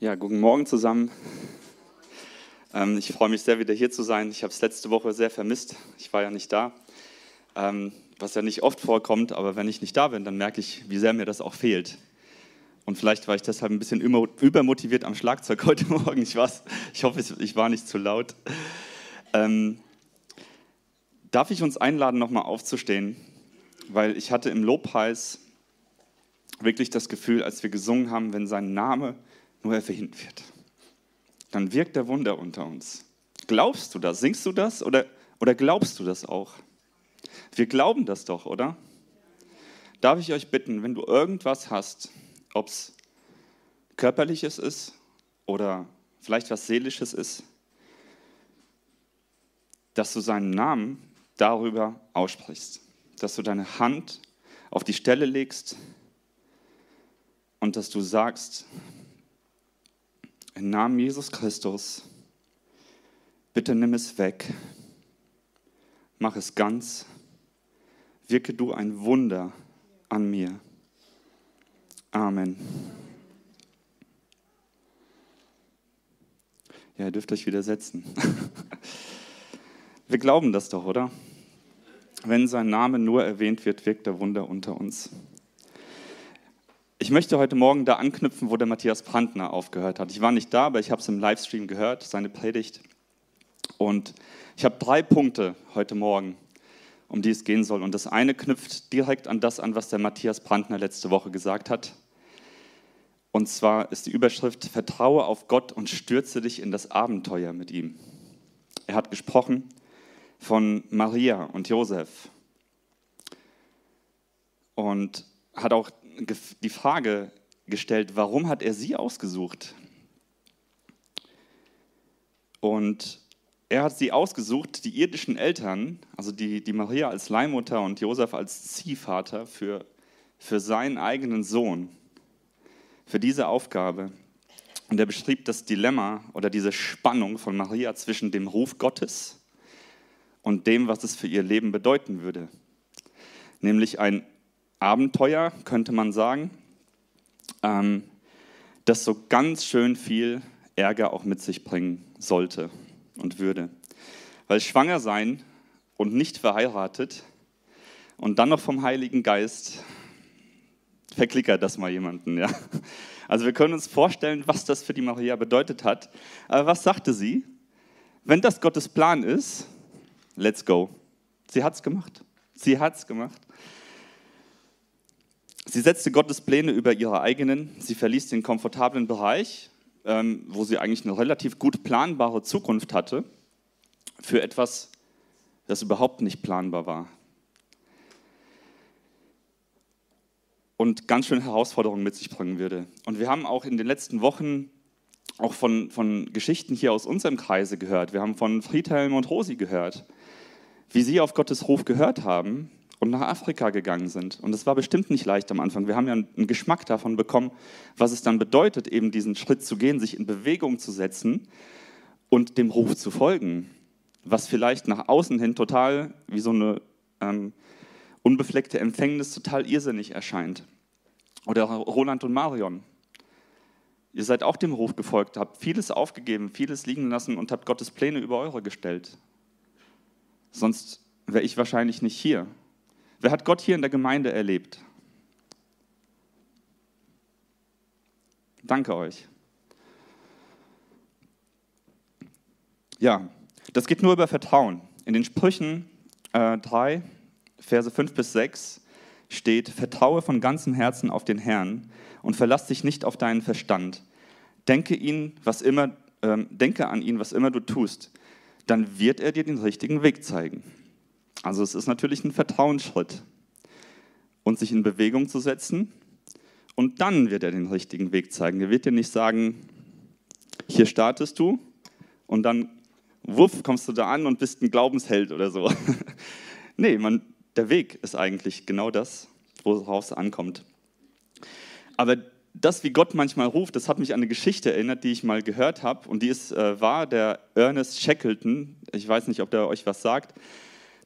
Ja, guten Morgen zusammen. Ähm, ich freue mich sehr, wieder hier zu sein. Ich habe es letzte Woche sehr vermisst. Ich war ja nicht da, ähm, was ja nicht oft vorkommt, aber wenn ich nicht da bin, dann merke ich, wie sehr mir das auch fehlt. Und vielleicht war ich deshalb ein bisschen übermotiviert am Schlagzeug heute Morgen. Ich, ich hoffe, ich war nicht zu laut. Ähm, darf ich uns einladen, nochmal aufzustehen? Weil ich hatte im Lobpreis wirklich das Gefühl, als wir gesungen haben, wenn sein Name nur erwähnt wird, dann wirkt der Wunder unter uns. Glaubst du das? Singst du das oder, oder glaubst du das auch? Wir glauben das doch, oder? Darf ich euch bitten, wenn du irgendwas hast, ob es körperliches ist oder vielleicht was seelisches ist, dass du seinen Namen darüber aussprichst, dass du deine Hand auf die Stelle legst und dass du sagst, im Namen Jesus Christus, bitte nimm es weg, mach es ganz, wirke du ein Wunder an mir. Amen. Ja, ihr dürft euch wieder setzen. Wir glauben das doch, oder? Wenn sein Name nur erwähnt wird, wirkt der Wunder unter uns. Ich möchte heute Morgen da anknüpfen, wo der Matthias Brandner aufgehört hat. Ich war nicht da, aber ich habe es im Livestream gehört, seine Predigt. Und ich habe drei Punkte heute Morgen, um die es gehen soll. Und das eine knüpft direkt an das an, was der Matthias Brandner letzte Woche gesagt hat. Und zwar ist die Überschrift Vertraue auf Gott und stürze dich in das Abenteuer mit ihm. Er hat gesprochen von Maria und Josef und hat auch die Frage gestellt, warum hat er sie ausgesucht? Und er hat sie ausgesucht, die irdischen Eltern, also die, die Maria als Leihmutter und Josef als Ziehvater für, für seinen eigenen Sohn, für diese Aufgabe. Und er beschrieb das Dilemma oder diese Spannung von Maria zwischen dem Ruf Gottes und dem, was es für ihr Leben bedeuten würde. Nämlich ein Abenteuer, könnte man sagen, ähm, das so ganz schön viel Ärger auch mit sich bringen sollte und würde. Weil schwanger sein und nicht verheiratet und dann noch vom Heiligen Geist, verklickert das mal jemanden, ja. Also wir können uns vorstellen, was das für die Maria bedeutet hat. Aber was sagte sie? Wenn das Gottes Plan ist, let's go. Sie hat es gemacht. Sie hat es gemacht. Sie setzte Gottes Pläne über ihre eigenen. Sie verließ den komfortablen Bereich, ähm, wo sie eigentlich eine relativ gut planbare Zukunft hatte, für etwas, das überhaupt nicht planbar war. Und ganz schön Herausforderungen mit sich bringen würde. Und wir haben auch in den letzten Wochen auch von, von Geschichten hier aus unserem Kreise gehört. Wir haben von Friedhelm und Rosi gehört, wie sie auf Gottes Ruf gehört haben und nach Afrika gegangen sind. Und es war bestimmt nicht leicht am Anfang. Wir haben ja einen Geschmack davon bekommen, was es dann bedeutet, eben diesen Schritt zu gehen, sich in Bewegung zu setzen und dem Ruf zu folgen. Was vielleicht nach außen hin total wie so eine ähm, unbefleckte Empfängnis total irrsinnig erscheint. Oder Roland und Marion. Ihr seid auch dem Ruf gefolgt, habt vieles aufgegeben, vieles liegen lassen und habt Gottes Pläne über eure gestellt. Sonst wäre ich wahrscheinlich nicht hier. Wer hat Gott hier in der Gemeinde erlebt? Danke euch. Ja, das geht nur über Vertrauen. In den Sprüchen äh, 3, Verse 5 bis 6 steht, vertraue von ganzem Herzen auf den Herrn und verlass dich nicht auf deinen Verstand. Denke, ihn, was immer, äh, denke an ihn, was immer du tust, dann wird er dir den richtigen Weg zeigen. Also es ist natürlich ein Vertrauensschritt und sich in Bewegung zu setzen. Und dann wird er den richtigen Weg zeigen. Er wird dir nicht sagen, hier startest du und dann, wuff, kommst du da an und bist ein Glaubensheld oder so. nee, man, der Weg ist eigentlich genau das, worauf es ankommt. Aber das, wie Gott manchmal ruft, das hat mich an eine Geschichte erinnert, die ich mal gehört habe. Und die ist äh, war der Ernest Shackleton. Ich weiß nicht, ob der euch was sagt.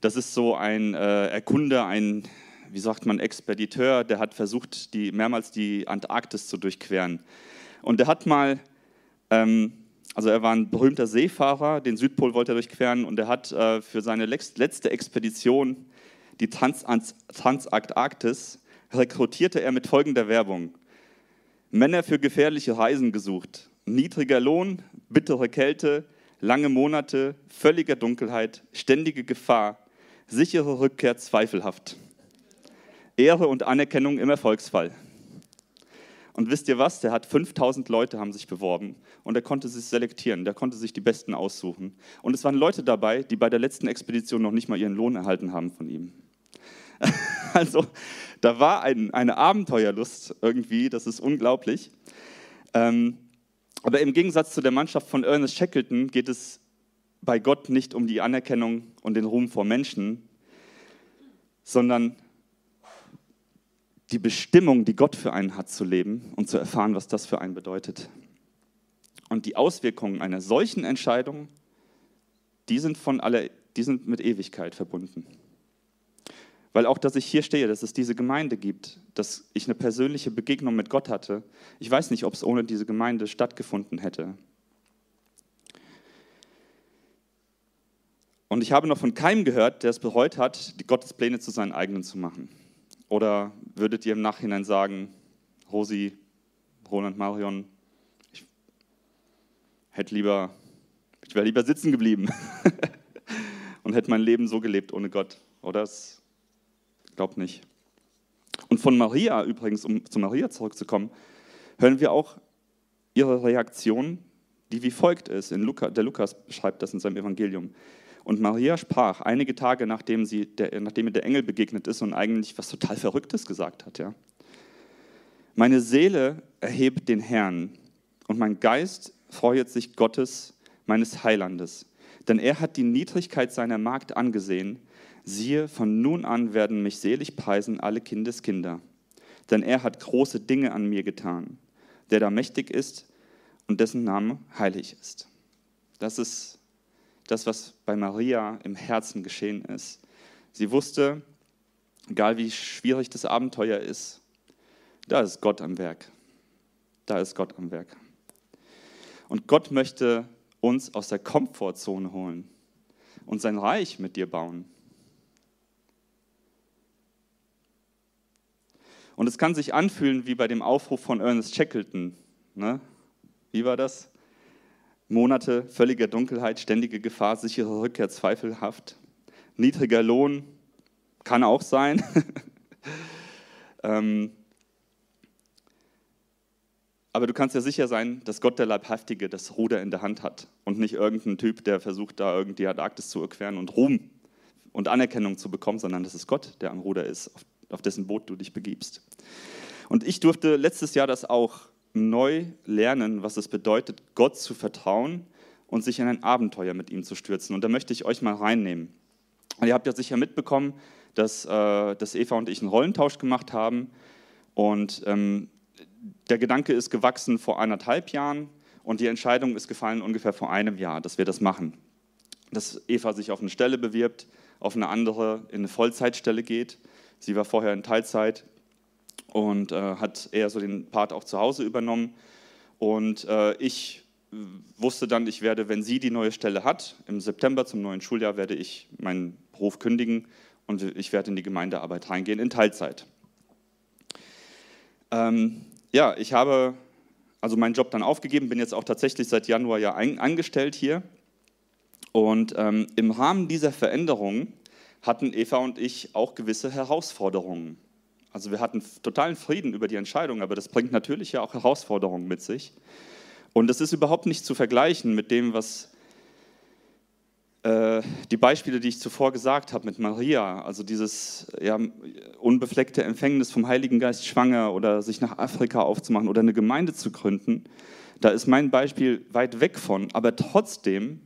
Das ist so ein äh, Erkunder, ein, wie sagt man, Expediteur, der hat versucht, die, mehrmals die Antarktis zu durchqueren. Und der hat mal Ähm, also er war ein berühmter Seefahrer, den Südpol wollte er durchqueren und er hat äh, für seine letzte Expedition, die Transantarktis, rekrutierte er mit folgender Werbung. Männer für gefährliche Reisen gesucht. Niedriger Lohn, bittere Kälte, lange Monate, völliger Dunkelheit, ständige Gefahr, sichere Rückkehr zweifelhaft. Ehre und Anerkennung im Erfolgsfall. Und wisst ihr was? Der hat 5000 Leute haben sich beworben und er konnte sich selektieren, der konnte sich die Besten aussuchen. Und es waren Leute dabei, die bei der letzten Expedition noch nicht mal ihren Lohn erhalten haben von ihm. Also da war ein, eine Abenteuerlust irgendwie, das ist unglaublich. Ähm, aber im Gegensatz zu der Mannschaft von Ernest Shackleton geht es bei Gott nicht um die Anerkennung und den Ruhm vor Menschen, sondern die Bestimmung, die Gott für einen hat zu leben und zu erfahren, was das für einen bedeutet. Und die Auswirkungen einer solchen Entscheidung, die sind, von aller, die sind mit Ewigkeit verbunden. Weil auch, dass ich hier stehe, dass es diese Gemeinde gibt, dass ich eine persönliche Begegnung mit Gott hatte, ich weiß nicht, ob es ohne diese Gemeinde stattgefunden hätte. Und ich habe noch von keinem gehört, der es bereut hat, die Gottespläne zu seinen eigenen zu machen. Oder würdet ihr im Nachhinein sagen, Rosi, Roland, Marion, ich hätte lieber, ich wäre lieber sitzen geblieben und hätte mein Leben so gelebt ohne Gott. Oder es glaube nicht. Und von Maria übrigens, um zu Maria zurückzukommen, hören wir auch ihre Reaktion, die wie folgt ist. In Luca, der Lukas beschreibt das in seinem Evangelium. Und Maria sprach einige Tage, nachdem, sie der, nachdem ihr der Engel begegnet ist und eigentlich was total Verrücktes gesagt hat. Ja. Meine Seele erhebt den Herrn und mein Geist freut sich Gottes, meines Heilandes. Denn er hat die Niedrigkeit seiner Magd angesehen. Siehe, von nun an werden mich selig preisen alle Kindeskinder. Denn er hat große Dinge an mir getan, der da mächtig ist und dessen Name heilig ist. Das ist das, was bei Maria im Herzen geschehen ist. Sie wusste, egal wie schwierig das Abenteuer ist, da ist Gott am Werk. Da ist Gott am Werk. Und Gott möchte uns aus der Komfortzone holen und sein Reich mit dir bauen. Und es kann sich anfühlen wie bei dem Aufruf von Ernest Shackleton. Ne? Wie war das? Monate völliger Dunkelheit, ständige Gefahr, sichere Rückkehr zweifelhaft. Niedriger Lohn kann auch sein. ähm, aber du kannst ja sicher sein, dass Gott der Leibhaftige das Ruder in der Hand hat und nicht irgendein Typ, der versucht, da irgendwie die Antarktis zu erqueren und Ruhm und Anerkennung zu bekommen, sondern dass es Gott, der am Ruder ist, auf, auf dessen Boot du dich begibst. Und ich durfte letztes Jahr das auch neu lernen, was es bedeutet, Gott zu vertrauen und sich in ein Abenteuer mit ihm zu stürzen. Und da möchte ich euch mal reinnehmen. ihr habt ja sicher mitbekommen, dass, äh, dass Eva und ich einen Rollentausch gemacht haben. Und ähm, der Gedanke ist gewachsen vor anderthalb Jahren und die Entscheidung ist gefallen ungefähr vor einem Jahr, dass wir das machen. Dass Eva sich auf eine Stelle bewirbt, auf eine andere in eine Vollzeitstelle geht. Sie war vorher in Teilzeit und äh, hat eher so den Part auch zu Hause übernommen. Und äh, ich wusste dann, ich werde, wenn sie die neue Stelle hat, im September zum neuen Schuljahr werde ich meinen Beruf kündigen und ich werde in die Gemeindearbeit reingehen in Teilzeit. Ähm, ja, ich habe also meinen Job dann aufgegeben, bin jetzt auch tatsächlich seit Januar ja ein, angestellt hier. Und ähm, im Rahmen dieser Veränderung hatten Eva und ich auch gewisse Herausforderungen. Also wir hatten totalen Frieden über die Entscheidung, aber das bringt natürlich ja auch Herausforderungen mit sich. Und das ist überhaupt nicht zu vergleichen mit dem, was äh, die Beispiele, die ich zuvor gesagt habe mit Maria, also dieses ja, unbefleckte Empfängnis vom Heiligen Geist schwanger oder sich nach Afrika aufzumachen oder eine Gemeinde zu gründen, da ist mein Beispiel weit weg von. Aber trotzdem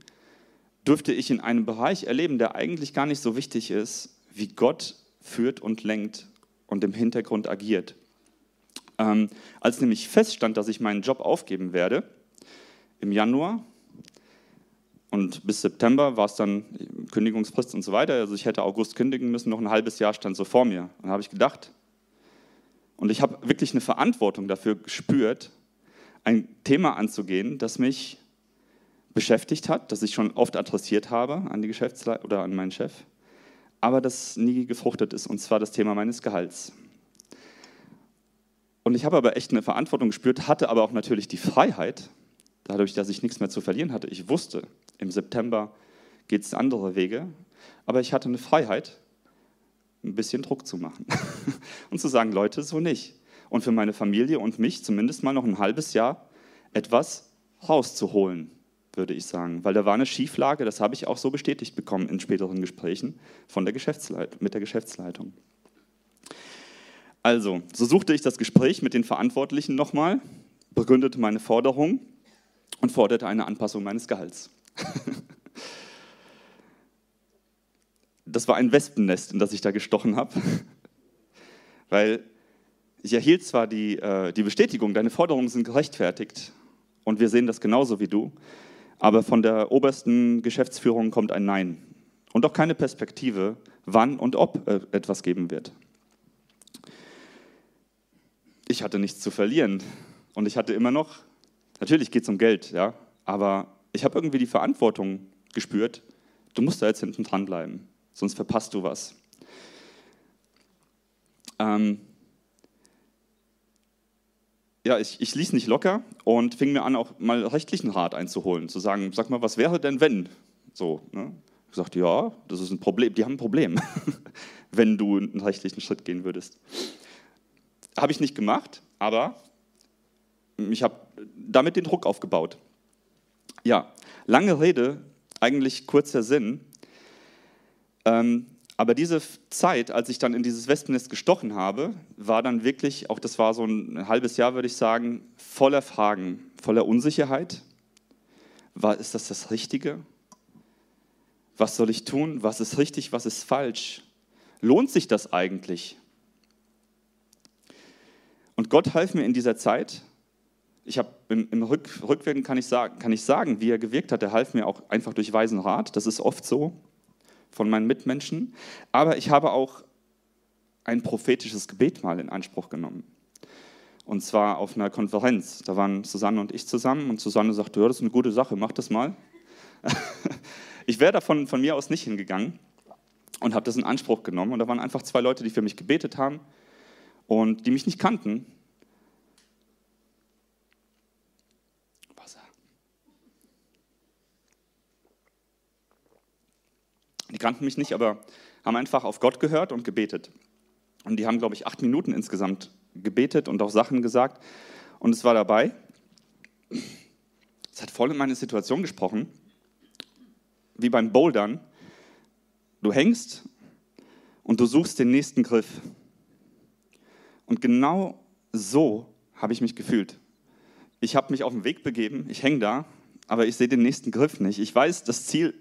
dürfte ich in einem Bereich erleben, der eigentlich gar nicht so wichtig ist, wie Gott führt und lenkt und im Hintergrund agiert. Ähm, als nämlich feststand, dass ich meinen Job aufgeben werde, im Januar und bis September war es dann Kündigungsfrist und so weiter, also ich hätte August kündigen müssen, noch ein halbes Jahr stand so vor mir. Und habe ich gedacht, und ich habe wirklich eine Verantwortung dafür gespürt, ein Thema anzugehen, das mich beschäftigt hat, das ich schon oft adressiert habe an die Geschäftsleitung oder an meinen Chef, aber das nie gefruchtet ist, und zwar das Thema meines Gehalts. Und ich habe aber echt eine Verantwortung gespürt, hatte aber auch natürlich die Freiheit, dadurch, dass ich nichts mehr zu verlieren hatte. Ich wusste, im September geht es andere Wege, aber ich hatte eine Freiheit, ein bisschen Druck zu machen und zu sagen, Leute, so nicht. Und für meine Familie und mich zumindest mal noch ein halbes Jahr etwas rauszuholen, würde ich sagen. Weil da war eine Schieflage, das habe ich auch so bestätigt bekommen in späteren Gesprächen von der mit der Geschäftsleitung. Also, so suchte ich das Gespräch mit den Verantwortlichen nochmal, begründete meine Forderung und forderte eine Anpassung meines Gehalts. das war ein Wespennest, in das ich da gestochen habe, weil ich erhielt zwar die, äh, die Bestätigung, deine Forderungen sind gerechtfertigt und wir sehen das genauso wie du, aber von der obersten Geschäftsführung kommt ein Nein und auch keine Perspektive, wann und ob äh, etwas geben wird. Ich hatte nichts zu verlieren und ich hatte immer noch, natürlich geht es um Geld, ja, aber ich habe irgendwie die Verantwortung gespürt, du musst da jetzt hinten dranbleiben, sonst verpasst du was. Ähm, ja, ich, ich ließ nicht locker und fing mir an, auch mal rechtlichen Rat einzuholen, zu sagen, sag mal, was wäre denn, wenn? So, ne? Ich sagte, ja, das ist ein Problem, die haben ein Problem, wenn du einen rechtlichen Schritt gehen würdest. Habe ich nicht gemacht, aber ich habe damit den Druck aufgebaut. Ja, lange Rede, eigentlich kurzer Sinn. Ähm, aber diese Zeit, als ich dann in dieses Wespennest gestochen habe, war dann wirklich, auch das war so ein halbes Jahr, würde ich sagen, voller Fragen, voller Unsicherheit. War, ist das das Richtige? Was soll ich tun? Was ist richtig? Was ist falsch? Lohnt sich das eigentlich? Und Gott half mir in dieser Zeit. Ich habe im, im Rück, Rückwirken kann ich, sagen, kann ich sagen, wie er gewirkt hat. Er half mir auch einfach durch weisen Rat. Das ist oft so von meinen Mitmenschen. Aber ich habe auch ein prophetisches Gebet mal in Anspruch genommen. Und zwar auf einer Konferenz. Da waren Susanne und ich zusammen und Susanne sagte, ja, das ist eine gute Sache, mach das mal. ich wäre davon von mir aus nicht hingegangen und habe das in Anspruch genommen. Und da waren einfach zwei Leute, die für mich gebetet haben und die mich nicht kannten. Kannten mich nicht, aber haben einfach auf Gott gehört und gebetet. Und die haben, glaube ich, acht Minuten insgesamt gebetet und auch Sachen gesagt. Und es war dabei. Es hat voll in meine Situation gesprochen. Wie beim Bouldern. Du hängst und du suchst den nächsten Griff. Und genau so habe ich mich gefühlt. Ich habe mich auf den Weg begeben, ich hänge da, aber ich sehe den nächsten Griff nicht. Ich weiß, das Ziel,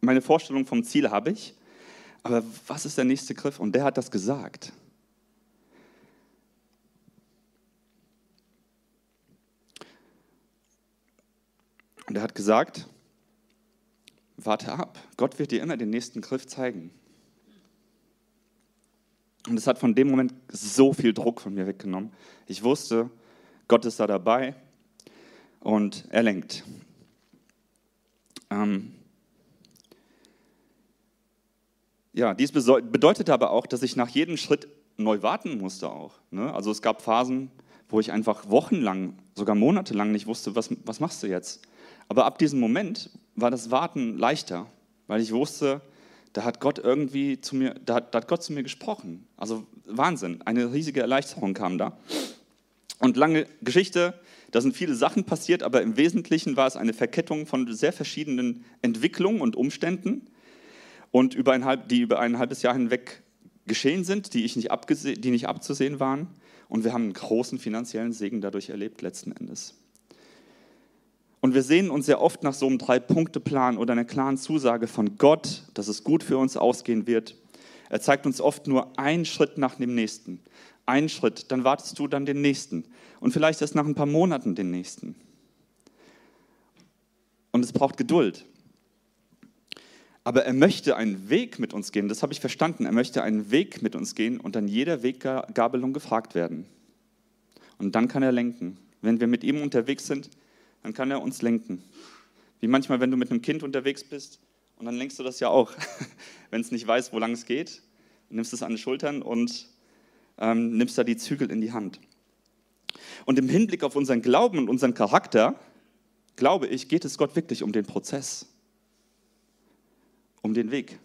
meine Vorstellung vom Ziel habe ich, aber was ist der nächste Griff? Und der hat das gesagt. Und er hat gesagt, warte ab, Gott wird dir immer den nächsten Griff zeigen. Und es hat von dem Moment so viel Druck von mir weggenommen. Ich wusste, Gott ist da dabei und er lenkt. Ähm ja, dies bedeutete aber auch, dass ich nach jedem Schritt neu warten musste auch. Ne? Also es gab Phasen, wo ich einfach wochenlang, sogar monatelang nicht wusste, was, was machst du jetzt. Aber ab diesem Moment war das Warten leichter, weil ich wusste, da hat Gott irgendwie zu mir, da hat, da hat Gott zu mir gesprochen. Also Wahnsinn, eine riesige Erleichterung kam da. Und lange Geschichte, da sind viele Sachen passiert, aber im Wesentlichen war es eine Verkettung von sehr verschiedenen Entwicklungen und Umständen, und über ein halb, die über ein halbes Jahr hinweg geschehen sind, die, ich nicht die nicht abzusehen waren. Und wir haben einen großen finanziellen Segen dadurch erlebt, letzten Endes. Und wir sehen uns sehr oft nach so einem Drei-Punkte-Plan oder einer klaren Zusage von Gott, dass es gut für uns ausgehen wird. Er zeigt uns oft nur einen Schritt nach dem nächsten. Einen Schritt, dann wartest du dann den nächsten. Und vielleicht erst nach ein paar Monaten den nächsten. Und es braucht Geduld. Aber er möchte einen Weg mit uns gehen, das habe ich verstanden. Er möchte einen Weg mit uns gehen und an jeder Weggabelung gefragt werden. Und dann kann er lenken. Wenn wir mit ihm unterwegs sind, dann kann er uns lenken. Wie manchmal, wenn du mit einem Kind unterwegs bist und dann lenkst du das ja auch, wenn es nicht weiß, wo lang es geht, nimmst es an die Schultern und ähm, nimmst da die Zügel in die Hand. Und im Hinblick auf unseren Glauben und unseren Charakter, glaube ich, geht es Gott wirklich um den Prozess, um den Weg.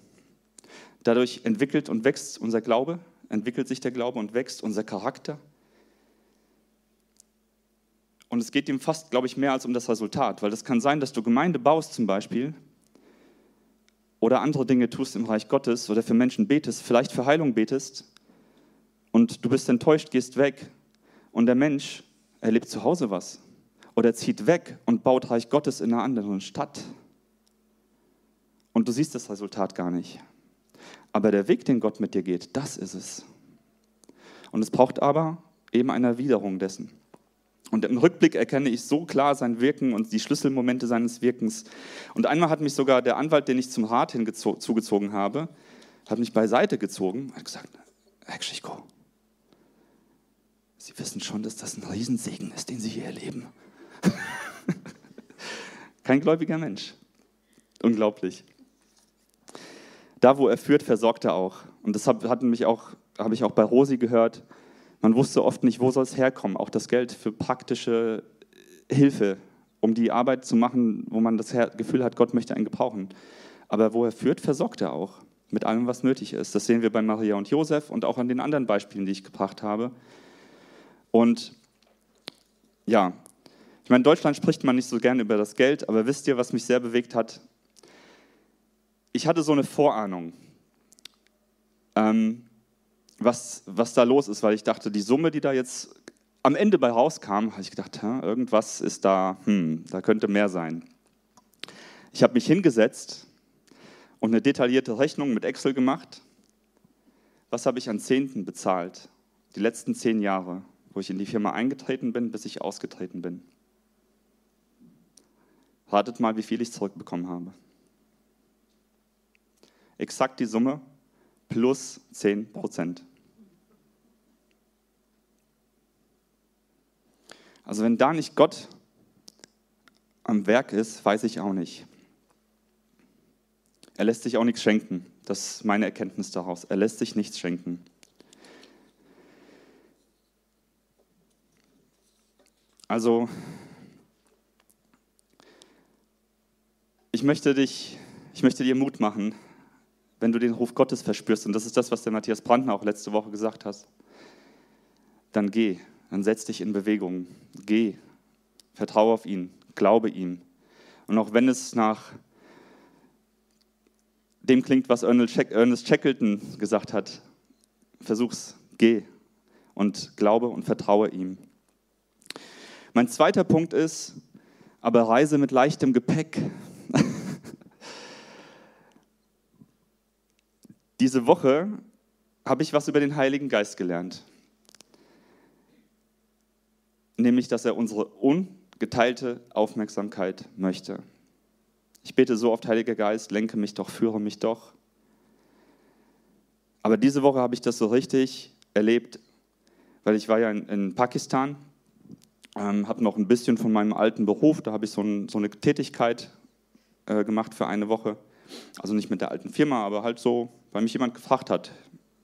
Dadurch entwickelt und wächst unser Glaube, entwickelt sich der Glaube und wächst unser Charakter. Und es geht ihm fast, glaube ich, mehr als um das Resultat, weil es kann sein, dass du Gemeinde baust zum Beispiel oder andere Dinge tust im Reich Gottes oder für Menschen betest, vielleicht für Heilung betest und du bist enttäuscht, gehst weg und der Mensch erlebt zu Hause was oder zieht weg und baut Reich Gottes in einer anderen Stadt. Und du siehst das Resultat gar nicht. Aber der Weg, den Gott mit dir geht, das ist es. Und es braucht aber eben eine Erwiderung dessen. Und im Rückblick erkenne ich so klar sein Wirken und die Schlüsselmomente seines Wirkens. Und einmal hat mich sogar der Anwalt, den ich zum Rat hinzugezogen habe, hat mich beiseite gezogen und gesagt, Herr Geschichko, Sie wissen schon, dass das ein Riesensegen ist, den Sie hier erleben. Kein gläubiger Mensch. Unglaublich. Da, wo er führt, versorgt er auch. Und das habe habe ich auch bei Rosi gehört. Man wusste oft nicht, wo soll es herkommen, auch das Geld für praktische Hilfe, um die Arbeit zu machen, wo man das Gefühl hat, Gott möchte einen gebrauchen. Aber wo er führt, versorgt er auch mit allem, was nötig ist. Das sehen wir bei Maria und Josef und auch an den anderen Beispielen, die ich gebracht habe. Und ja, ich meine, in Deutschland spricht man nicht so gerne über das Geld, aber wisst ihr, was mich sehr bewegt hat? Ich hatte so eine Vorahnung. Ähm, was, was da los ist, weil ich dachte, die Summe, die da jetzt am Ende bei rauskam, habe ich gedacht, irgendwas ist da, hm, da könnte mehr sein. Ich habe mich hingesetzt und eine detaillierte Rechnung mit Excel gemacht. Was habe ich an Zehnten bezahlt? Die letzten zehn Jahre, wo ich in die Firma eingetreten bin, bis ich ausgetreten bin. Ratet mal, wie viel ich zurückbekommen habe. Exakt die Summe plus 10 Prozent. Also wenn da nicht Gott am Werk ist, weiß ich auch nicht. Er lässt sich auch nichts schenken. Das ist meine Erkenntnis daraus. Er lässt sich nichts schenken. Also, ich möchte, dich, ich möchte dir Mut machen, wenn du den Ruf Gottes verspürst, und das ist das, was der Matthias Brandner auch letzte Woche gesagt hat, dann geh, dann setz dich in Bewegung, geh, vertraue auf ihn, glaube ihm. Und auch wenn es nach dem klingt, was Ernest Shackleton gesagt hat, versuch's, geh und glaube und vertraue ihm. Mein zweiter Punkt ist, aber reise mit leichtem Gepäck. Diese Woche habe ich was über den Heiligen Geist gelernt. Nämlich, dass er unsere ungeteilte Aufmerksamkeit möchte. Ich bete so oft, Heiliger Geist, lenke mich doch, führe mich doch. Aber diese Woche habe ich das so richtig erlebt, weil ich war ja in, in Pakistan, ähm, habe noch ein bisschen von meinem alten Beruf, da habe ich so, ein, so eine Tätigkeit äh, gemacht für eine Woche. Also nicht mit der alten Firma, aber halt so, weil mich jemand gefragt hat,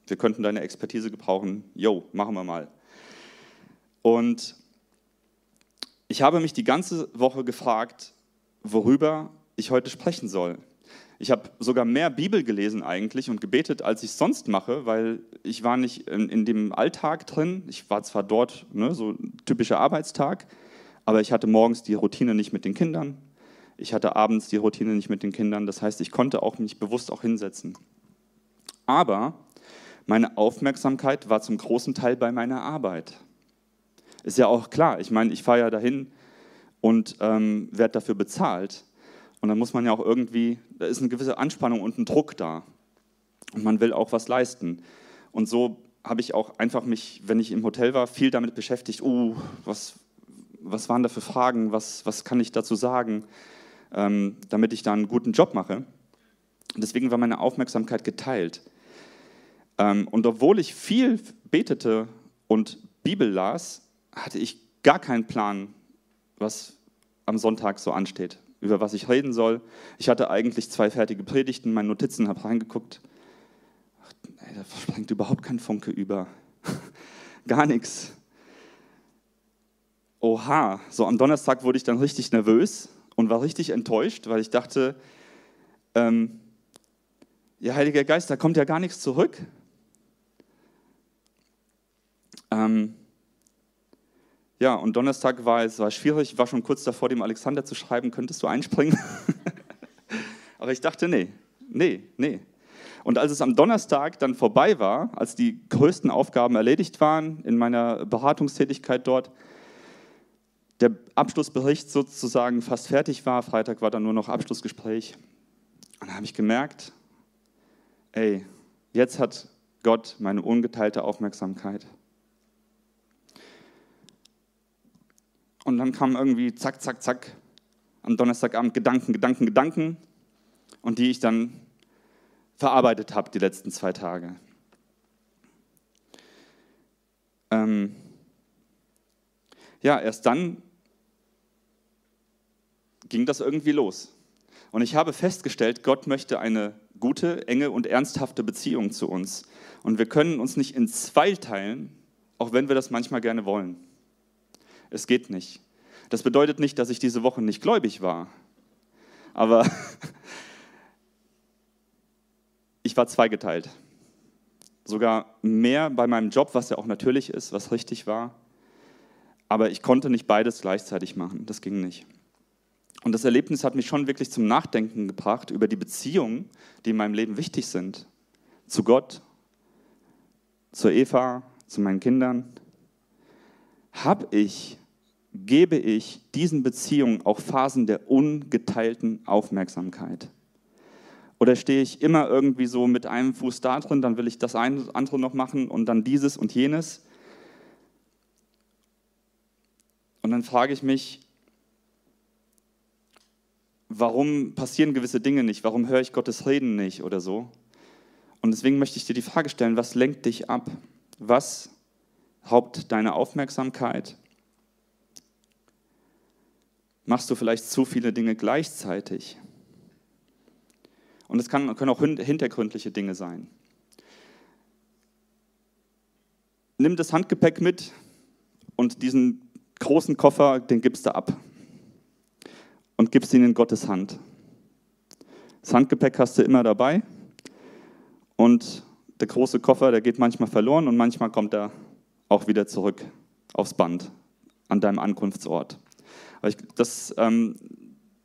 wir könnten deine Expertise gebrauchen. Jo, machen wir mal. Und ich habe mich die ganze Woche gefragt, worüber ich heute sprechen soll. Ich habe sogar mehr Bibel gelesen eigentlich und gebetet, als ich sonst mache, weil ich war nicht in, in, dem Alltag drin. Ich war zwar dort, ne, so typischer Arbeitstag, aber ich hatte morgens die Routine nicht mit den Kindern. Ich hatte abends die Routine nicht mit den Kindern. Das heißt, ich konnte auch mich bewusst auch hinsetzen. Aber meine Aufmerksamkeit war zum großen Teil bei meiner Arbeit. Ist ja auch klar. Ich meine, ich fahre ja dahin und ähm, werde dafür bezahlt. Und dann muss man ja auch irgendwie, da ist eine gewisse Anspannung und ein Druck da. Und man will auch was leisten. Und so habe ich auch einfach mich, wenn ich im Hotel war, viel damit beschäftigt, oh, was, was waren da für Fragen, was, was kann ich dazu sagen? ähm, damit ich da einen guten Job mache. Deswegen war meine Aufmerksamkeit geteilt. Ähm, und obwohl ich viel betete und Bibel las, hatte ich gar keinen Plan, was am Sonntag so ansteht, über was ich reden soll. Ich hatte eigentlich zwei fertige Predigten, meine Notizen, habe reingeguckt. Ach, ey, da springt überhaupt kein Funke über. gar nichts. Oha, so am Donnerstag wurde ich dann richtig nervös und war richtig enttäuscht, weil ich dachte, ähm, ja, Heiliger Geist, da kommt ja gar nichts zurück. Ähm, ja, und Donnerstag war es war schwierig. Ich war schon kurz davor, dem Alexander zu schreiben, könntest du einspringen? Aber ich dachte, nee, nee, nee. Und als es am Donnerstag dann vorbei war, als die größten Aufgaben erledigt waren in meiner Beratungstätigkeit dort, der Abschlussbericht sozusagen fast fertig war, Freitag war dann nur noch Abschlussgespräch, dann habe ich gemerkt, ey, jetzt hat Gott meine ungeteilte Aufmerksamkeit. Und dann kam irgendwie zack, zack, zack am Donnerstagabend Gedanken, Gedanken, Gedanken und die ich dann verarbeitet habe die letzten zwei Tage. Ähm ja, erst dann ging das irgendwie los. Und ich habe festgestellt, Gott möchte eine gute, enge und ernsthafte Beziehung zu uns. Und wir können uns nicht in zwei teilen, auch wenn wir das manchmal gerne wollen. Es geht nicht. Das bedeutet nicht, dass ich diese Woche nicht gläubig war. Aber ich war zweigeteilt. Sogar mehr bei meinem Job, was ja auch natürlich ist, was richtig war. Aber ich konnte nicht beides gleichzeitig machen. Das ging nicht. Und das Erlebnis hat mich schon wirklich zum Nachdenken gebracht über die Beziehungen, die in meinem Leben wichtig sind. Zu Gott, zu Eva, zu meinen Kindern. Habe ich gebe ich diesen Beziehungen auch Phasen der ungeteilten Aufmerksamkeit? Oder stehe ich immer irgendwie so mit einem Fuß da drin, dann will ich das eine andere noch machen und dann dieses und jenes? Und dann frage ich mich, warum passieren gewisse Dinge nicht? Warum höre ich Gottes Reden nicht oder so? Und deswegen möchte ich dir die Frage stellen, was lenkt dich ab? Was raubt deine Aufmerksamkeit? machst du vielleicht zu viele Dinge gleichzeitig. Und es kann, können auch hintergründliche Dinge sein. Nimm das Handgepäck mit und diesen großen Koffer, den gibst du ab und gibst ihn in Gottes Hand. Das Handgepäck hast du immer dabei und der große Koffer, der geht manchmal verloren und manchmal kommt er auch wieder zurück aufs Band an deinem Ankunftsort. Aber ich, das, ähm,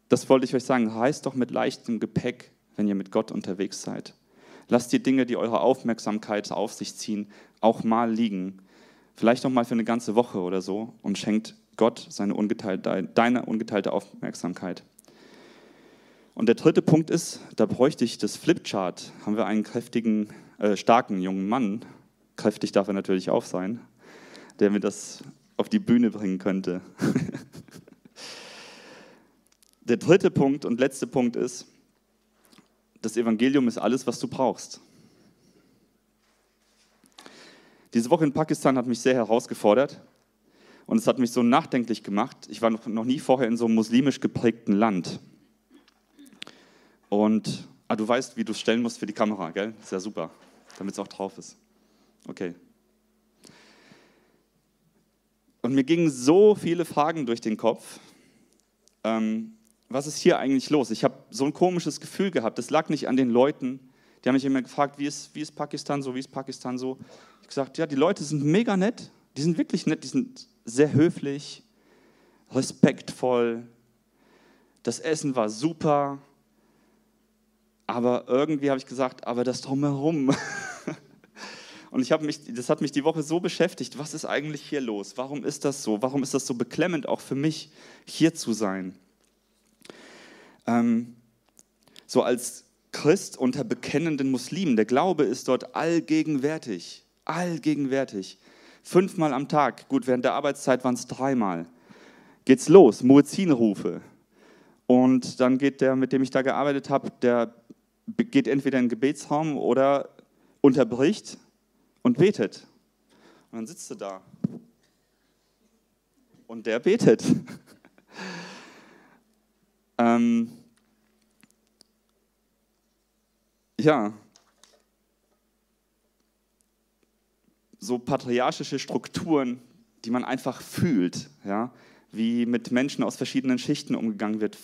das wollte ich euch sagen. Heißt doch mit leichtem Gepäck, wenn ihr mit Gott unterwegs seid. Lasst die Dinge, die eure Aufmerksamkeit auf sich ziehen, auch mal liegen. Vielleicht auch mal für eine ganze Woche oder so und schenkt Gott seine ungeteilte, deine ungeteilte Aufmerksamkeit. Und der dritte Punkt ist, da bräuchte ich das Flipchart. Haben wir einen kräftigen, äh, starken jungen Mann, kräftig darf er natürlich auch sein, der mir das auf die Bühne bringen könnte. Der dritte Punkt und letzte Punkt ist, das Evangelium ist alles, was du brauchst. Diese Woche in Pakistan hat mich sehr herausgefordert und es hat mich so nachdenklich gemacht. Ich war noch, nie vorher in so einem muslimisch geprägten Land. Und ah, du weißt, wie du es stellen musst für die Kamera, gell? Ist ja super, damit es auch drauf ist. Okay. Und mir gingen so viele Fragen durch den Kopf. Ähm, was ist hier eigentlich los? Ich habe so ein komisches Gefühl gehabt. Das lag nicht an den Leuten. Die haben mich immer gefragt, wie ist, wie ist Pakistan so, wie ist Pakistan so. Ich habe gesagt, ja, die Leute sind mega nett. Die sind wirklich nett, die sind sehr höflich, respektvoll. Das Essen war super. Aber irgendwie habe ich gesagt, aber das drumherum. Und ich habe mich, das hat mich die Woche so beschäftigt. Was ist eigentlich hier los? Warum ist das so? Warum ist das so beklemmend auch für mich, hier zu sein? ähm, so als Christ unter bekennenden Muslimen. Der Glaube ist dort allgegenwärtig, allgegenwärtig. Fünfmal am Tag, gut, während der Arbeitszeit waren es dreimal. Geht's los, Muezzinrufe. Und dann geht der, mit dem ich da gearbeitet habe, der geht entweder in den Gebetsraum oder unterbricht und betet. Und dann sitzt du da und der betet. ähm, ja, so patriarchische Strukturen, die man einfach fühlt, ja, wie mit Menschen aus verschiedenen Schichten umgegangen wird,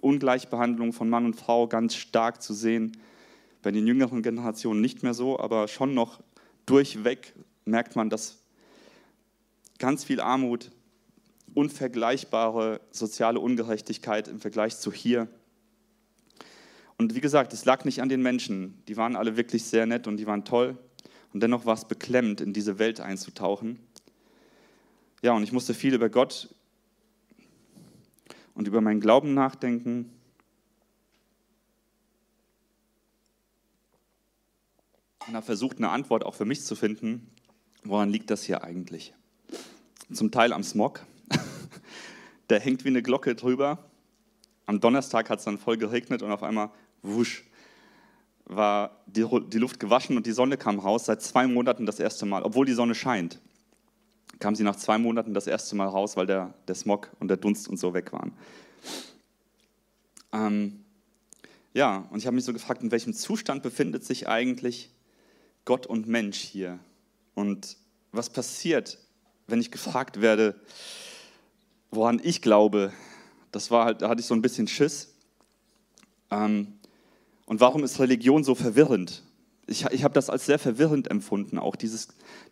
Ungleichbehandlung von Mann und Frau ganz stark zu sehen. Bei den jüngeren Generationen nicht mehr so, aber schon noch durchweg merkt man, dass ganz viel Armut, unvergleichbare soziale Ungerechtigkeit im Vergleich zu hier. Und wie gesagt, es lag nicht an den Menschen. Die waren alle wirklich sehr nett und die waren toll. Und dennoch war es beklemmend, in diese Welt einzutauchen. Ja, und ich musste viel über Gott und über meinen Glauben nachdenken. Und habe versucht, eine Antwort auch für mich zu finden. Woran liegt das hier eigentlich? Zum Teil am Smog. Der hängt wie eine Glocke drüber. Am Donnerstag hat es dann voll geregnet und auf einmal, wusch, war die, die Luft gewaschen und die Sonne kam raus. Seit zwei Monaten das erste Mal, obwohl die Sonne scheint, kam sie nach zwei Monaten das erste Mal raus, weil der, der Smog und der Dunst und so weg waren. Ähm, ja, und ich habe mich so gefragt, in welchem Zustand befindet sich eigentlich Gott und Mensch hier? Und was passiert, wenn ich gefragt werde, woran ich glaube? Das war halt, da hatte ich so ein bisschen Schiss. Ähm, und warum ist Religion so verwirrend? Ich, ich habe das als sehr verwirrend empfunden, auch dieses,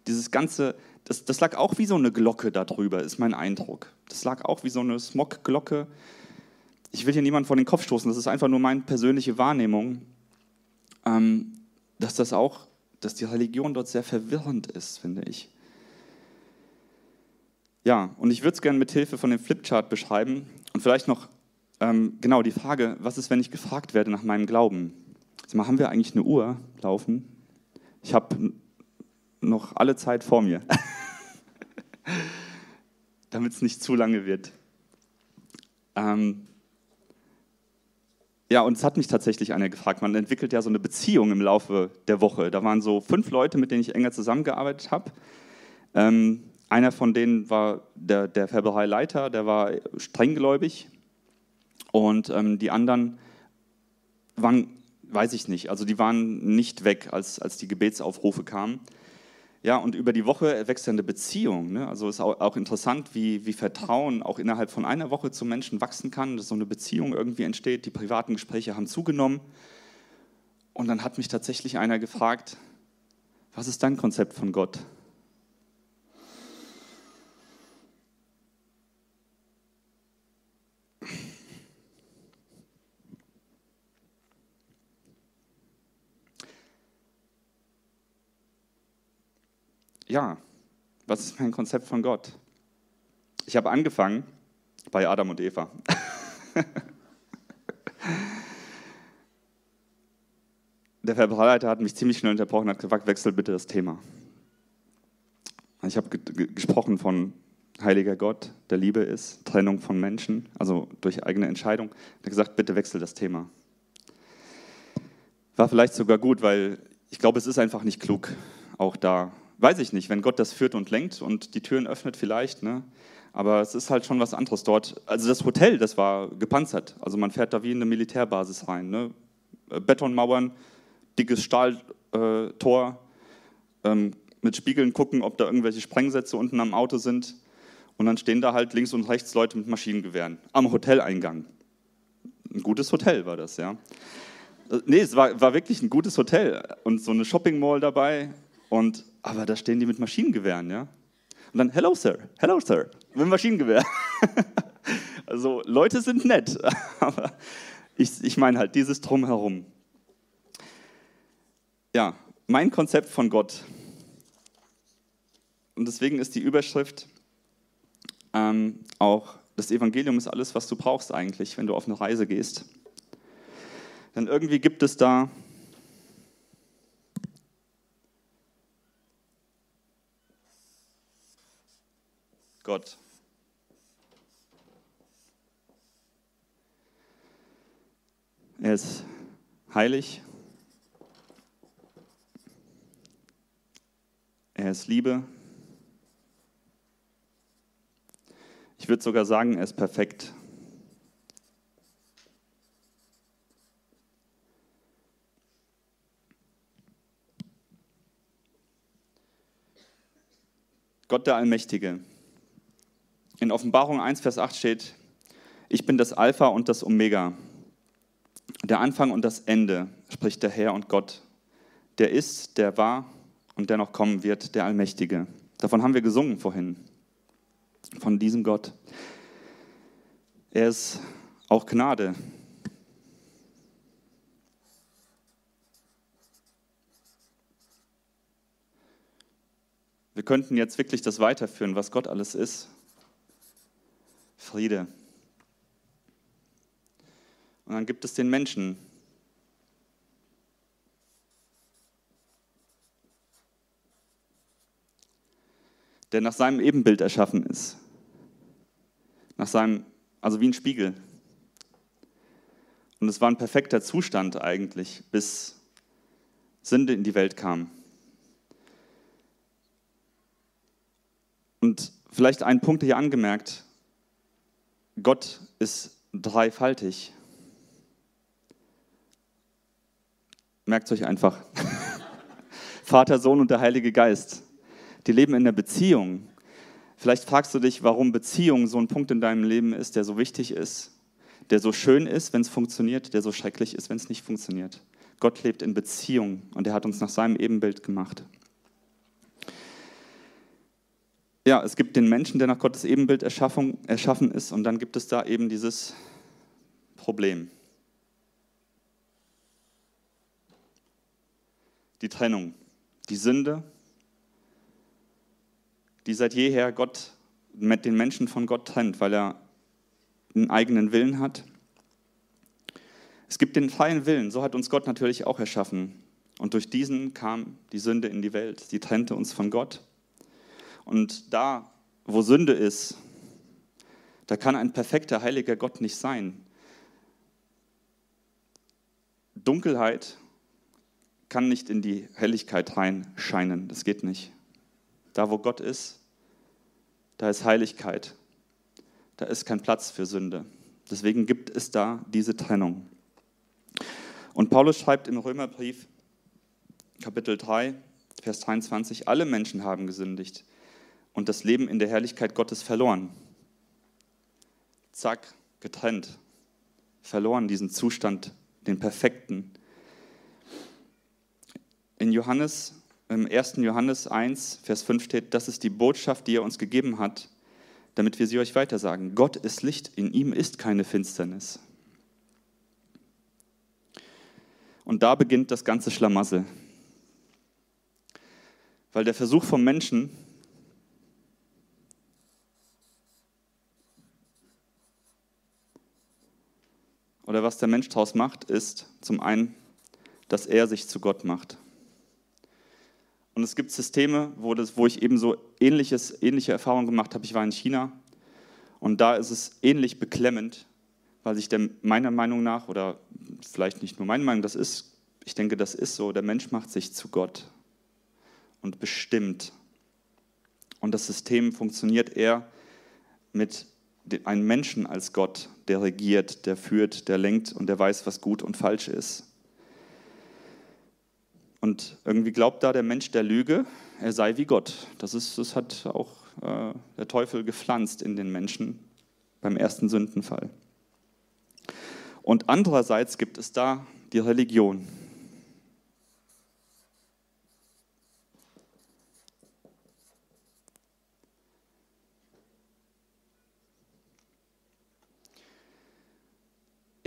dieses ganze, das, das lag auch wie so eine Glocke darüber, ist mein Eindruck. Das lag auch wie so eine Smogglocke. Ich will hier niemanden vor den Kopf stoßen, das ist einfach nur meine persönliche Wahrnehmung, ähm, dass das auch dass die Religion dort sehr verwirrend ist, finde ich. Ja, und ich würde es gerne mit Hilfe von dem Flipchart beschreiben und vielleicht noch ähm, genau die Frage, was ist, wenn ich gefragt werde nach meinem Glauben? Also mal, haben wir eigentlich eine Uhr laufen? Ich habe noch alle Zeit vor mir, damit es nicht zu lange wird. Ähm, ja, und es hat mich tatsächlich einer gefragt. Man entwickelt ja so eine Beziehung im Laufe der Woche. Da waren so fünf Leute, mit denen ich enger zusammengearbeitet habe. Ähm, einer von denen war der, der Färbereileiter, der war strenggläubig. Und ähm, die anderen waren, weiß ich nicht, also die waren nicht weg, als, als die Gebetsaufrufe kamen. Ja, und über die Woche wächst ja eine Beziehung. Ne? Also ist auch, auch interessant, wie, wie Vertrauen auch innerhalb von einer Woche zu Menschen wachsen kann, dass so eine Beziehung irgendwie entsteht. Die privaten Gespräche haben zugenommen. Und dann hat mich tatsächlich einer gefragt, was ist dein Konzept von Gott? Ja, was ist mein Konzept von Gott? Ich habe angefangen bei Adam und Eva. Der Verbreiter hat mich ziemlich schnell unterbrochen und hat gesagt, wechsel bitte das Thema. Ich habe gesprochen von heiliger Gott, der Liebe ist, Trennung von Menschen, also durch eigene Entscheidung. Er hat gesagt, bitte wechsel das Thema. War vielleicht sogar gut, weil ich glaube, es ist einfach nicht klug, auch da weiß ich nicht, wenn Gott das führt und lenkt und die Türen öffnet vielleicht, ne? aber es ist halt schon was anderes dort. Also das Hotel, das war gepanzert, also man fährt da wie in eine Militärbasis rein. Ne? Betonmauern, dickes Stahltor, ähm, mit Spiegeln gucken, ob da irgendwelche Sprengsätze unten am Auto sind und dann stehen da halt links und rechts Leute mit Maschinengewehren am Hoteleingang. Ein gutes Hotel war das, ja. Äh, nee, es war, war wirklich ein gutes Hotel und so eine Shopping Mall dabei und aber da stehen die mit Maschinengewehren, ja. Und dann, hello, Sir, hello, Sir, mit Maschinengewehr. also Leute sind nett, aber ich, ich meine halt dieses Drumherum. Ja, mein Konzept von Gott. Und deswegen ist die Überschrift ähm, auch, das Evangelium ist alles, was du brauchst eigentlich, wenn du auf eine Reise gehst. Denn irgendwie gibt es da Gott. Er ist heilig. Er ist Liebe. Ich würde sogar sagen, er ist perfekt. Gott der Allmächtige. In Offenbarung 1, Vers 8 steht, ich bin das Alpha und das Omega, der Anfang und das Ende, spricht der Herr und Gott. Der ist, der war und der noch kommen wird, der Allmächtige. Davon haben wir gesungen vorhin, von diesem Gott. Er ist auch Gnade. Wir könnten jetzt wirklich das weiterführen, was Gott alles ist. Friede. Und dann gibt es den Menschen. der nach seinem Ebenbild erschaffen ist. Nach seinem, also wie ein Spiegel. Und es war ein perfekter Zustand eigentlich, bis Sünde in die Welt kam. Und vielleicht ein Punkt hier angemerkt, Gott ist dreifaltig. Merkt euch einfach. Vater, Sohn und der Heilige Geist. Die leben in der Beziehung. Vielleicht fragst du dich, warum Beziehung so ein Punkt in deinem Leben ist, der so wichtig ist, der so schön ist, wenn es funktioniert, der so schrecklich ist, wenn es nicht funktioniert. Gott lebt in Beziehung und er hat uns nach seinem Ebenbild gemacht. Ja, es gibt den Menschen, der nach Gottes Ebenbild erschaffen, erschaffen ist, und dann gibt es da eben dieses Problem. Die Trennung, die Sünde, die seit jeher Gott mit den Menschen von Gott trennt, weil er einen eigenen Willen hat. Es gibt den freien Willen, so hat uns Gott natürlich auch erschaffen. Und durch diesen kam die Sünde in die Welt. Sie trennte uns von Gott. Und da, wo Sünde ist, da kann ein perfekter, heiliger Gott nicht sein. Dunkelheit kann nicht in die Helligkeit reinscheinen. Das geht nicht. Da, wo Gott ist, da ist Heiligkeit. Da ist kein Platz für Sünde. Deswegen gibt es da diese Trennung. Und Paulus schreibt im Römerbrief, Kapitel 3, Vers 23, alle Menschen haben gesündigt und das Leben in der Herrlichkeit Gottes verloren. Zack, getrennt, verloren diesen Zustand, den perfekten. In Johannes, im 1. Johannes 1, Vers 5 steht, das ist die Botschaft, die er uns gegeben hat, damit wir sie euch weitersagen. Gott ist Licht, in ihm ist keine Finsternis. Und da beginnt das ganze Schlamassel. Weil der Versuch vom Menschen, oder was der Mensch daraus macht, ist zum einen, dass er sich zu Gott macht. Und es gibt Systeme, wo, das, wo ich eben so ähnliches, ähnliche Erfahrungen gemacht habe. Ich war in China und da ist es ähnlich beklemmend, weil sich der, meiner Meinung nach, oder vielleicht nicht nur meine Meinung, das ist, ich denke, das ist so, der Mensch macht sich zu Gott und bestimmt. Und das System funktioniert eher mit einen Menschen als Gott, der regiert, der führt, der lenkt und der weiß, was gut und falsch ist. Und irgendwie glaubt da der Mensch der Lüge, er sei wie Gott. Das, ist, das hat auch äh, der Teufel gepflanzt in den Menschen beim ersten Sündenfall. Und andererseits gibt es da die Religion.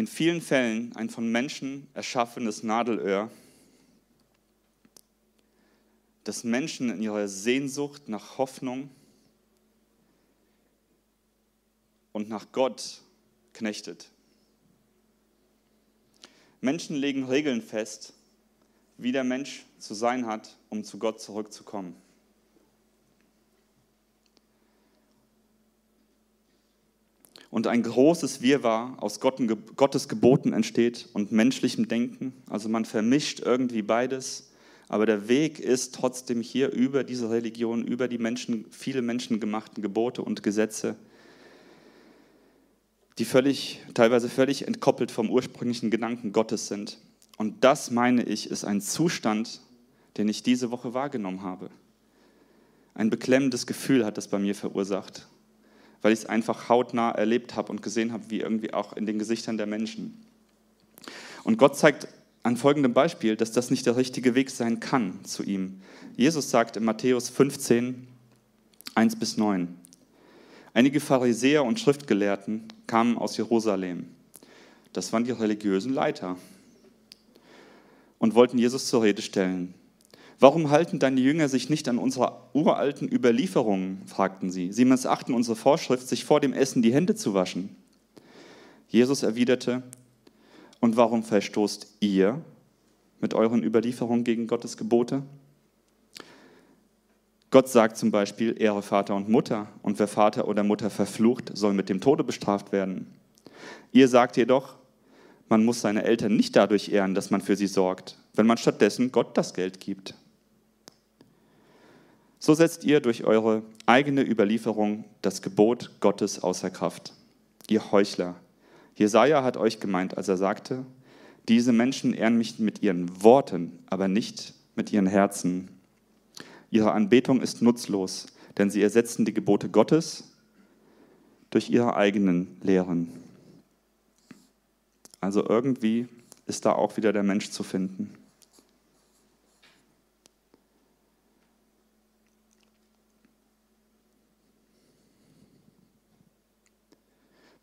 In vielen Fällen ein von Menschen erschaffenes Nadelöhr, das Menschen in ihrer Sehnsucht nach Hoffnung und nach Gott knechtet. Menschen legen Regeln fest, wie der Mensch zu sein hat, um zu Gott zurückzukommen. Und ein großes Wirrwarr aus Gottes Geboten entsteht und menschlichem Denken. Also man vermischt irgendwie beides. Aber der Weg ist trotzdem hier über diese Religion, über die Menschen, viele menschengemachten Gebote und Gesetze, die völlig, teilweise völlig entkoppelt vom ursprünglichen Gedanken Gottes sind. Und das, meine ich, ist ein Zustand, den ich diese Woche wahrgenommen habe. Ein beklemmendes Gefühl hat das bei mir verursacht, weil ich es einfach hautnah erlebt habe und gesehen habe, wie irgendwie auch in den Gesichtern der Menschen. Und Gott zeigt an folgendem Beispiel, dass das nicht der richtige Weg sein kann zu ihm. Jesus sagt in Matthäus 15, 1 bis 9, Einige Pharisäer und Schriftgelehrten kamen aus Jerusalem. Das waren die religiösen Leiter und wollten Jesus zur Rede stellen. Warum halten deine Jünger sich nicht an unsere uralten Überlieferungen? fragten sie. Sie missachten unsere Vorschrift, sich vor dem Essen die Hände zu waschen. Jesus erwiderte, und warum verstoßt ihr mit euren Überlieferungen gegen Gottes Gebote? Gott sagt zum Beispiel, ehre Vater und Mutter, und wer Vater oder Mutter verflucht, soll mit dem Tode bestraft werden. Ihr sagt jedoch, man muss seine Eltern nicht dadurch ehren, dass man für sie sorgt, wenn man stattdessen Gott das Geld gibt. So setzt ihr durch eure eigene Überlieferung das Gebot Gottes außer Kraft. Ihr Heuchler. Jesaja hat euch gemeint, als er sagte: Diese Menschen ehren mich mit ihren Worten, aber nicht mit ihren Herzen. Ihre Anbetung ist nutzlos, denn sie ersetzen die Gebote Gottes durch ihre eigenen Lehren. Also irgendwie ist da auch wieder der Mensch zu finden.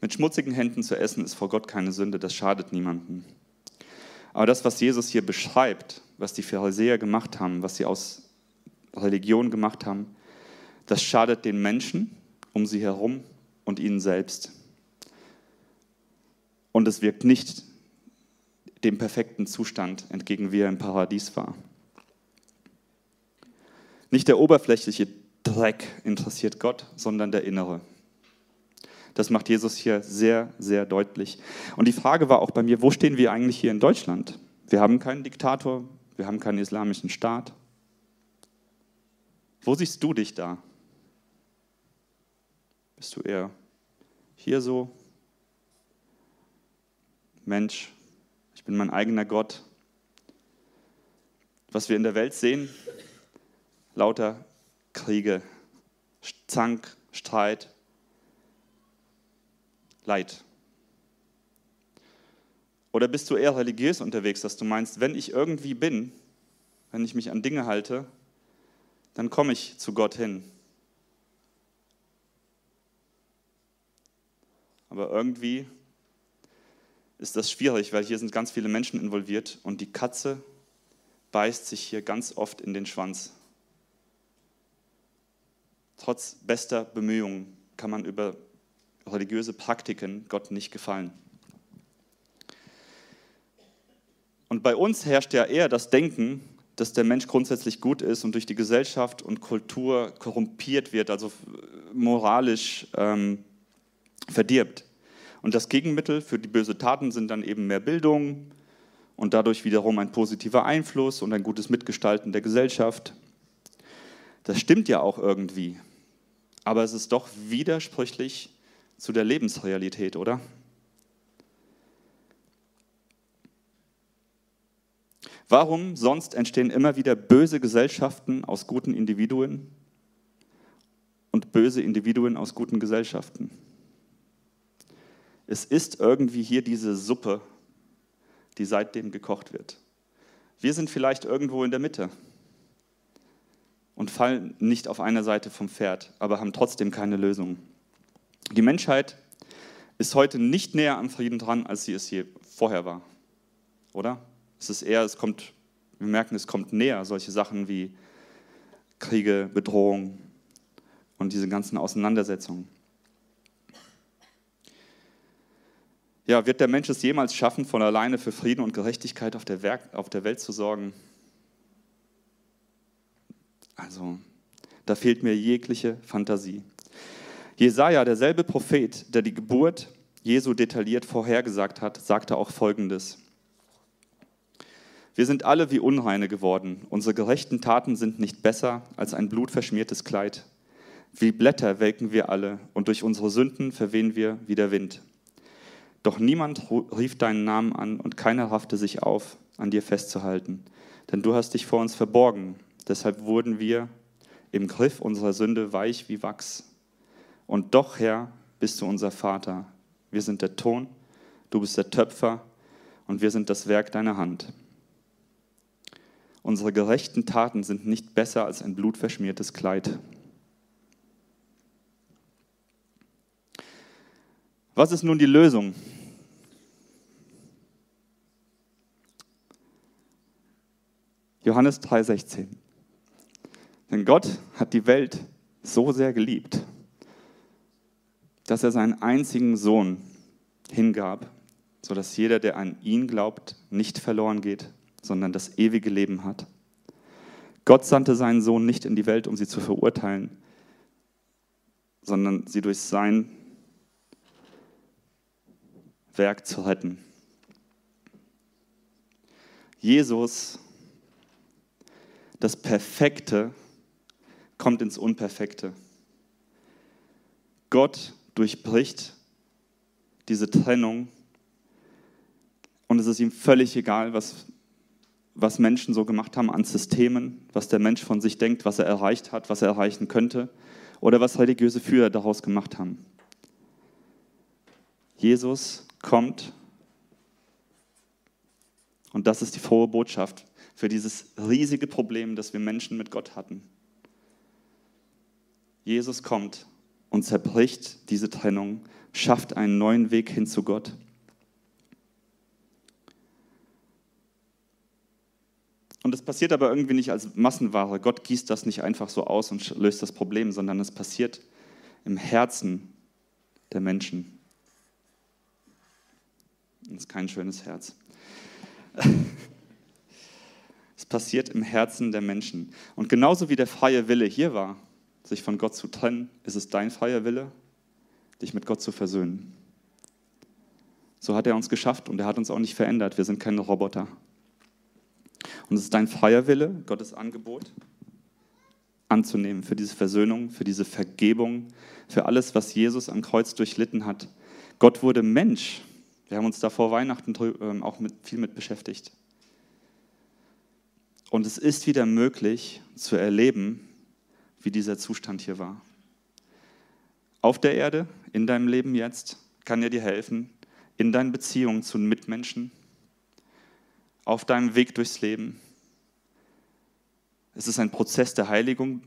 Mit schmutzigen Händen zu essen ist vor Gott keine Sünde, das schadet niemandem. Aber das, was Jesus hier beschreibt, was die Pharisäer gemacht haben, was sie aus Religion gemacht haben, das schadet den Menschen um sie herum und ihnen selbst. Und es wirkt nicht dem perfekten Zustand entgegen, wie er im Paradies war. Nicht der oberflächliche Dreck interessiert Gott, sondern der innere. Das macht Jesus hier sehr, sehr deutlich. Und die Frage war auch bei mir, wo stehen wir eigentlich hier in Deutschland? Wir haben keinen Diktator, wir haben keinen islamischen Staat. Wo siehst du dich da? Bist du eher hier so? Mensch, ich bin mein eigener Gott. Was wir in der Welt sehen, lauter Kriege, Zank, Streit, Leid. Oder bist du eher religiös unterwegs, dass du meinst, wenn ich irgendwie bin, wenn ich mich an Dinge halte, dann komme ich zu Gott hin. Aber irgendwie ist das schwierig, weil hier sind ganz viele Menschen involviert und die Katze beißt sich hier ganz oft in den Schwanz. Trotz bester Bemühungen kann man über religiöse Praktiken Gott nicht gefallen. Und bei uns herrscht ja eher das Denken, dass der Mensch grundsätzlich gut ist und durch die Gesellschaft und Kultur korrumpiert wird, also moralisch ähm, verdirbt. Und das Gegenmittel für die bösen Taten sind dann eben mehr Bildung und dadurch wiederum ein positiver Einfluss und ein gutes Mitgestalten der Gesellschaft. Das stimmt ja auch irgendwie, aber es ist doch widersprüchlich zu der Lebensrealität, oder? Warum sonst entstehen immer wieder böse Gesellschaften aus guten Individuen und böse Individuen aus guten Gesellschaften? Es ist irgendwie hier diese Suppe, die seitdem gekocht wird. Wir sind vielleicht irgendwo in der Mitte und fallen nicht auf einer Seite vom Pferd, aber haben trotzdem keine Lösung. Die Menschheit ist heute nicht näher am Frieden dran, als sie es je vorher war, oder? Es ist eher, es kommt, wir merken, es kommt näher, solche Sachen wie Kriege, Bedrohung und diese ganzen Auseinandersetzungen. Ja, wird der Mensch es jemals schaffen, von alleine für Frieden und Gerechtigkeit auf der, Werk, auf der Welt zu sorgen? Also, da fehlt mir jegliche Fantasie. Jesaja, derselbe Prophet, der die Geburt Jesu detailliert vorhergesagt hat, sagte auch Folgendes. Wir sind alle wie Unreine geworden. Unsere gerechten Taten sind nicht besser als ein blutverschmiertes Kleid. Wie Blätter welken wir alle und durch unsere Sünden verwehen wir wie der Wind. Doch niemand rief deinen Namen an und keiner raffte sich auf, an dir festzuhalten. Denn du hast dich vor uns verborgen. Deshalb wurden wir im Griff unserer Sünde weich wie Wachs. Und doch, Herr, bist du unser Vater. Wir sind der Ton, du bist der Töpfer und wir sind das Werk deiner Hand. Unsere gerechten Taten sind nicht besser als ein blutverschmiertes Kleid. Was ist nun die Lösung? Johannes 3:16. Denn Gott hat die Welt so sehr geliebt, dass er seinen einzigen Sohn hingab, sodass jeder, der an ihn glaubt, nicht verloren geht, sondern das ewige Leben hat. Gott sandte seinen Sohn nicht in die Welt, um sie zu verurteilen, sondern sie durch sein Werk zu retten. Jesus, das Perfekte, kommt ins Unperfekte. Gott durchbricht diese Trennung und es ist ihm völlig egal, was, was Menschen so gemacht haben an Systemen, was der Mensch von sich denkt, was er erreicht hat, was er erreichen könnte oder was religiöse Führer daraus gemacht haben. Jesus kommt und das ist die frohe Botschaft für dieses riesige Problem, das wir Menschen mit Gott hatten. Jesus kommt und zerbricht diese Trennung, schafft einen neuen Weg hin zu Gott. Und es passiert aber irgendwie nicht als Massenware. Gott gießt das nicht einfach so aus und löst das Problem, sondern es passiert im Herzen der Menschen. Das ist kein schönes Herz. Es passiert im Herzen der Menschen. Und genauso wie der freie Wille hier war, sich von Gott zu trennen, ist es dein freier Wille, dich mit Gott zu versöhnen. So hat er uns geschafft und er hat uns auch nicht verändert. Wir sind keine Roboter. Und es ist dein freier Wille, Gottes Angebot anzunehmen für diese Versöhnung, für diese Vergebung, für alles, was Jesus am Kreuz durchlitten hat. Gott wurde Mensch. Wir haben uns da vor Weihnachten ähm, auch mit, viel mit beschäftigt. Und es ist wieder möglich zu erleben, wie dieser Zustand hier war. Auf der Erde, in deinem Leben jetzt, kann er dir helfen, in deinen Beziehungen zu Mitmenschen, auf deinem Weg durchs Leben. Es ist ein Prozess der Heiligung.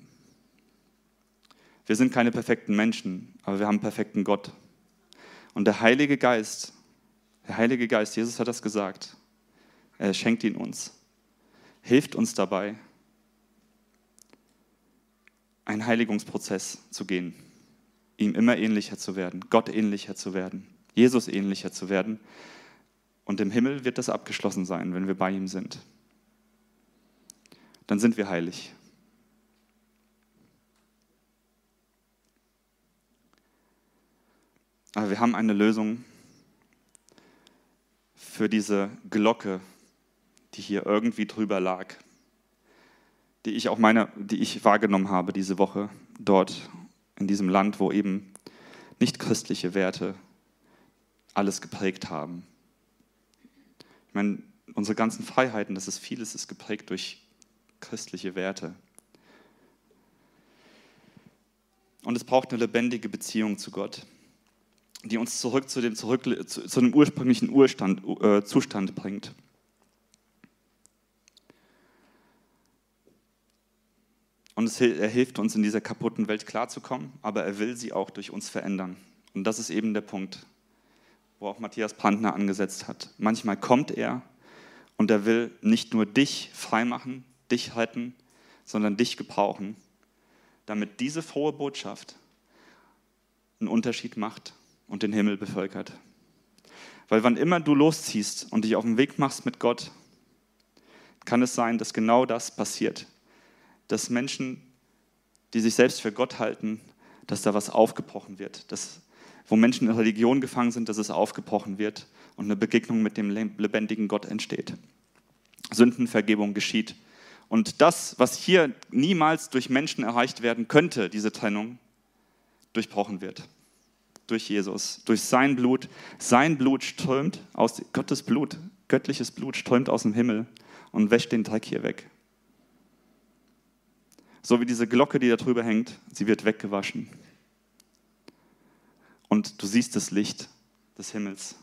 Wir sind keine perfekten Menschen, aber wir haben einen perfekten Gott. Und der Heilige Geist, der Heilige Geist, Jesus hat das gesagt, er schenkt ihn uns, hilft uns dabei, einen Heiligungsprozess zu gehen, ihm immer ähnlicher zu werden, Gott ähnlicher zu werden, Jesus ähnlicher zu werden und im Himmel wird das abgeschlossen sein, wenn wir bei ihm sind. Dann sind wir heilig. Aber wir haben eine Lösung für diese Glocke, die hier irgendwie drüber lag, die ich auch meine, die ich wahrgenommen habe diese Woche dort in diesem Land, wo eben nicht christliche Werte alles geprägt haben. Ich meine, unsere ganzen Freiheiten, das ist vieles, ist geprägt durch christliche Werte. Und es braucht eine lebendige Beziehung zu Gott, die uns zurück zu dem, zurück, zu, zu dem ursprünglichen Urstand, äh, Zustand bringt. Und es, er hilft uns, in dieser kaputten Welt klarzukommen, aber er will sie auch durch uns verändern. Und das ist eben der Punkt wo auch Matthias Brandner angesetzt hat. Manchmal kommt er und er will nicht nur dich freimachen, dich retten, sondern dich gebrauchen, damit diese frohe Botschaft einen Unterschied macht und den Himmel bevölkert. Weil wann immer du losziehst und dich auf den Weg machst mit Gott, kann es sein, dass genau das passiert. Dass Menschen, die sich selbst für Gott halten, dass da was aufgebrochen wird, dass wo Menschen in Religion gefangen sind, dass es aufgebrochen wird und eine Begegnung mit dem lebendigen Gott entsteht. Sündenvergebung geschieht. Und das, was hier niemals durch Menschen erreicht werden könnte, diese Trennung, durchbrochen wird. durch Jesus, durch sein Blut. Sein Blut strömt aus, Gottes Blut, göttliches Blut strömt aus dem Himmel und wäscht den Dreck hier weg. So wie diese Glocke, die da drüber hängt, sie wird weggewaschen. Und du siehst das Licht des Himmels,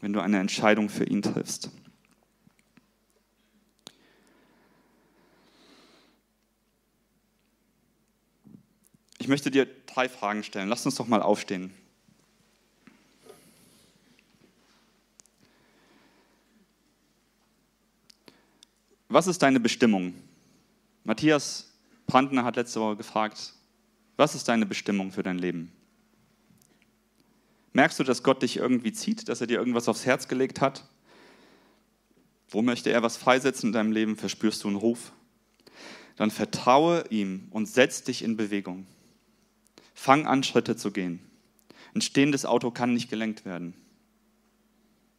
wenn du eine Entscheidung für ihn triffst. Ich möchte dir drei Fragen stellen. Lass uns doch mal aufstehen. Was ist deine Bestimmung? Matthias Brandner hat letzte Woche gefragt, was ist deine Bestimmung für dein Leben? Merkst du, dass Gott dich irgendwie zieht, dass er dir irgendwas aufs Herz gelegt hat? Wo möchte er was freisetzen in deinem Leben? Verspürst du einen Ruf? Dann vertraue ihm und setz dich in Bewegung. Fang an, Schritte zu gehen. Ein stehendes Auto kann nicht gelenkt werden.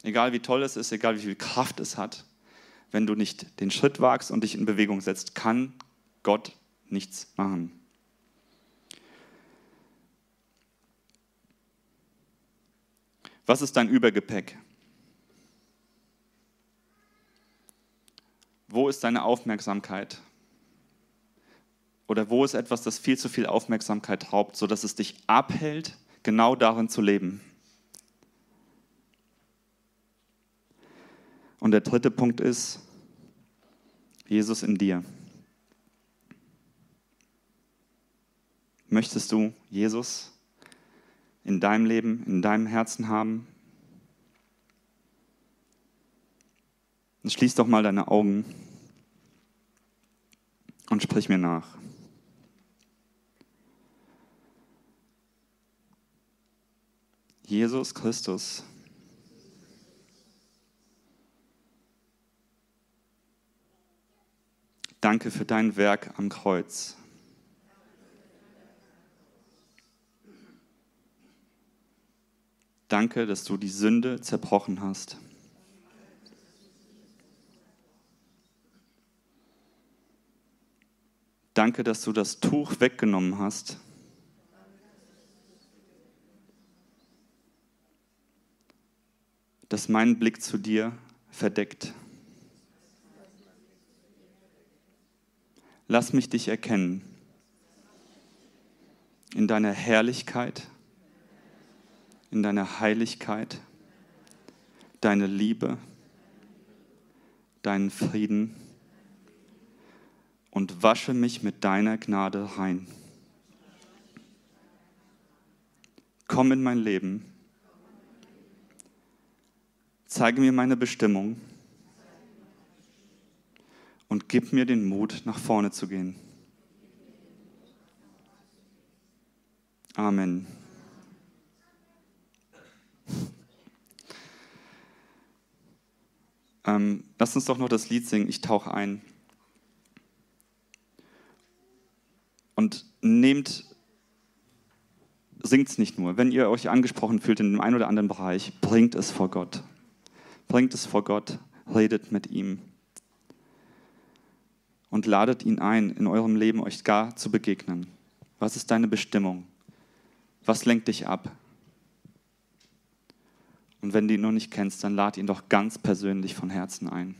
Egal wie toll es ist, egal wie viel Kraft es hat, wenn du nicht den Schritt wagst und dich in Bewegung setzt, kann Gott nichts machen. Was ist dein Übergepäck? Wo ist deine Aufmerksamkeit? Oder wo ist etwas, das viel zu viel Aufmerksamkeit raubt, sodass es dich abhält, genau darin zu leben? Und der dritte Punkt ist, Jesus in dir. Möchtest du Jesus in deinem Leben, in deinem Herzen haben? Dann schließ doch mal deine Augen und sprich mir nach. Jesus Christus. Danke für dein Werk am Kreuz. Danke, dass du die Sünde zerbrochen hast. Danke, dass du das Tuch weggenommen hast. das meinen Blick zu dir verdeckt. Lass mich dich erkennen in deiner Herrlichkeit, in deiner Heiligkeit, deine Liebe, deinen Frieden und wasche mich mit deiner Gnade rein. Komm in mein Leben Zeige mir meine Bestimmung und gib mir den Mut, nach vorne zu gehen. Amen. Ähm, lasst uns doch noch das Lied singen, ich tauche ein. Und nehmt, singt es nicht nur. Wenn ihr euch angesprochen fühlt in dem einen oder anderen Bereich, bringt es vor Gott. Bringt es vor Gott, redet mit ihm und ladet ihn ein, in eurem Leben euch gar zu begegnen. Was ist deine Bestimmung? Was lenkt dich ab? Und wenn du ihn noch nicht kennst, dann lad ihn doch ganz persönlich von Herzen ein.